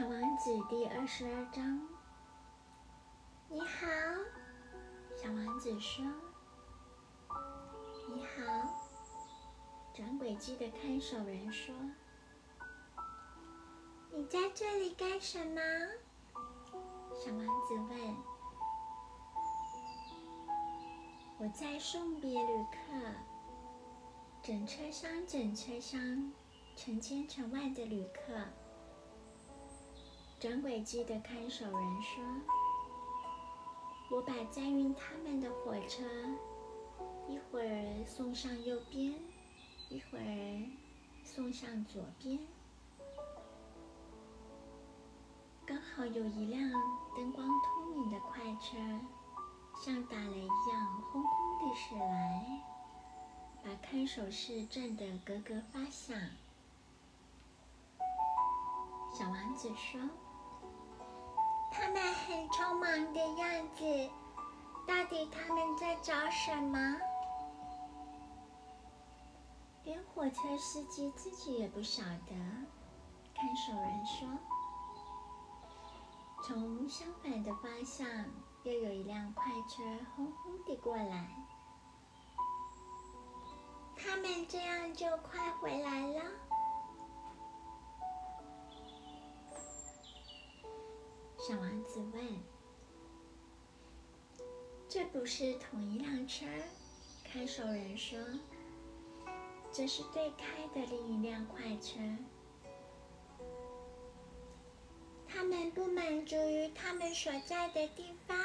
小王子第二十二章。你好，小王子说：“你好。”转轨机的看守人说：“你在这里干什么？”小王子问。“我在送别旅客，整车厢整车厢，成千成万的旅客。”转轨机的看守人说：“我把载运他们的火车一会儿送上右边，一会儿送上左边。刚好有一辆灯光通明的快车，像打雷一样轰轰地驶来，把看守室震得咯咯发响。”小王子说。他们很匆忙的样子，到底他们在找什么？连火车司机自己也不晓得。看守人说：“从相反的方向，又有一辆快车轰轰地过来。他们这样就快回来了。”小王子问：“这不是同一辆车？”看守人说：“这是对开的另一辆快车。他们不满足于他们所在的地方，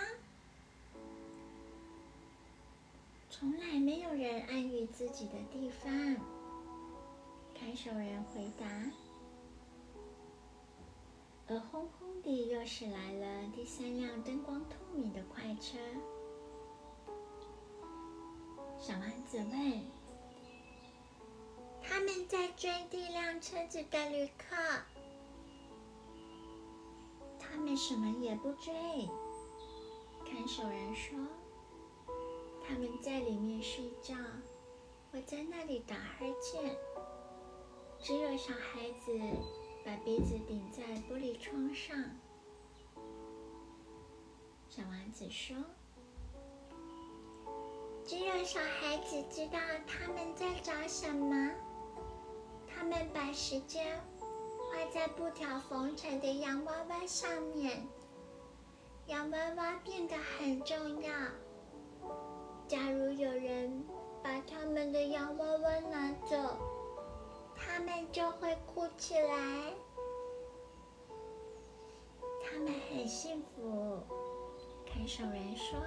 从来没有人安于自己的地方。”看守人回答。而轰轰地又驶来了第三辆灯光透明的快车。小王子问：“他们在追第一辆车子的旅客？他们什么也不追。”看守人说：“他们在里面睡觉，我在那里打哈欠。只有小孩子。”把鼻子顶在玻璃窗上，小王子说：“只有小孩子知道他们在找什么。他们把时间花在布条缝成的洋娃娃上面，洋娃娃变得很重要。假如有人把他们的洋娃娃拿走。”他们就会哭起来。他们很幸福，看守人说。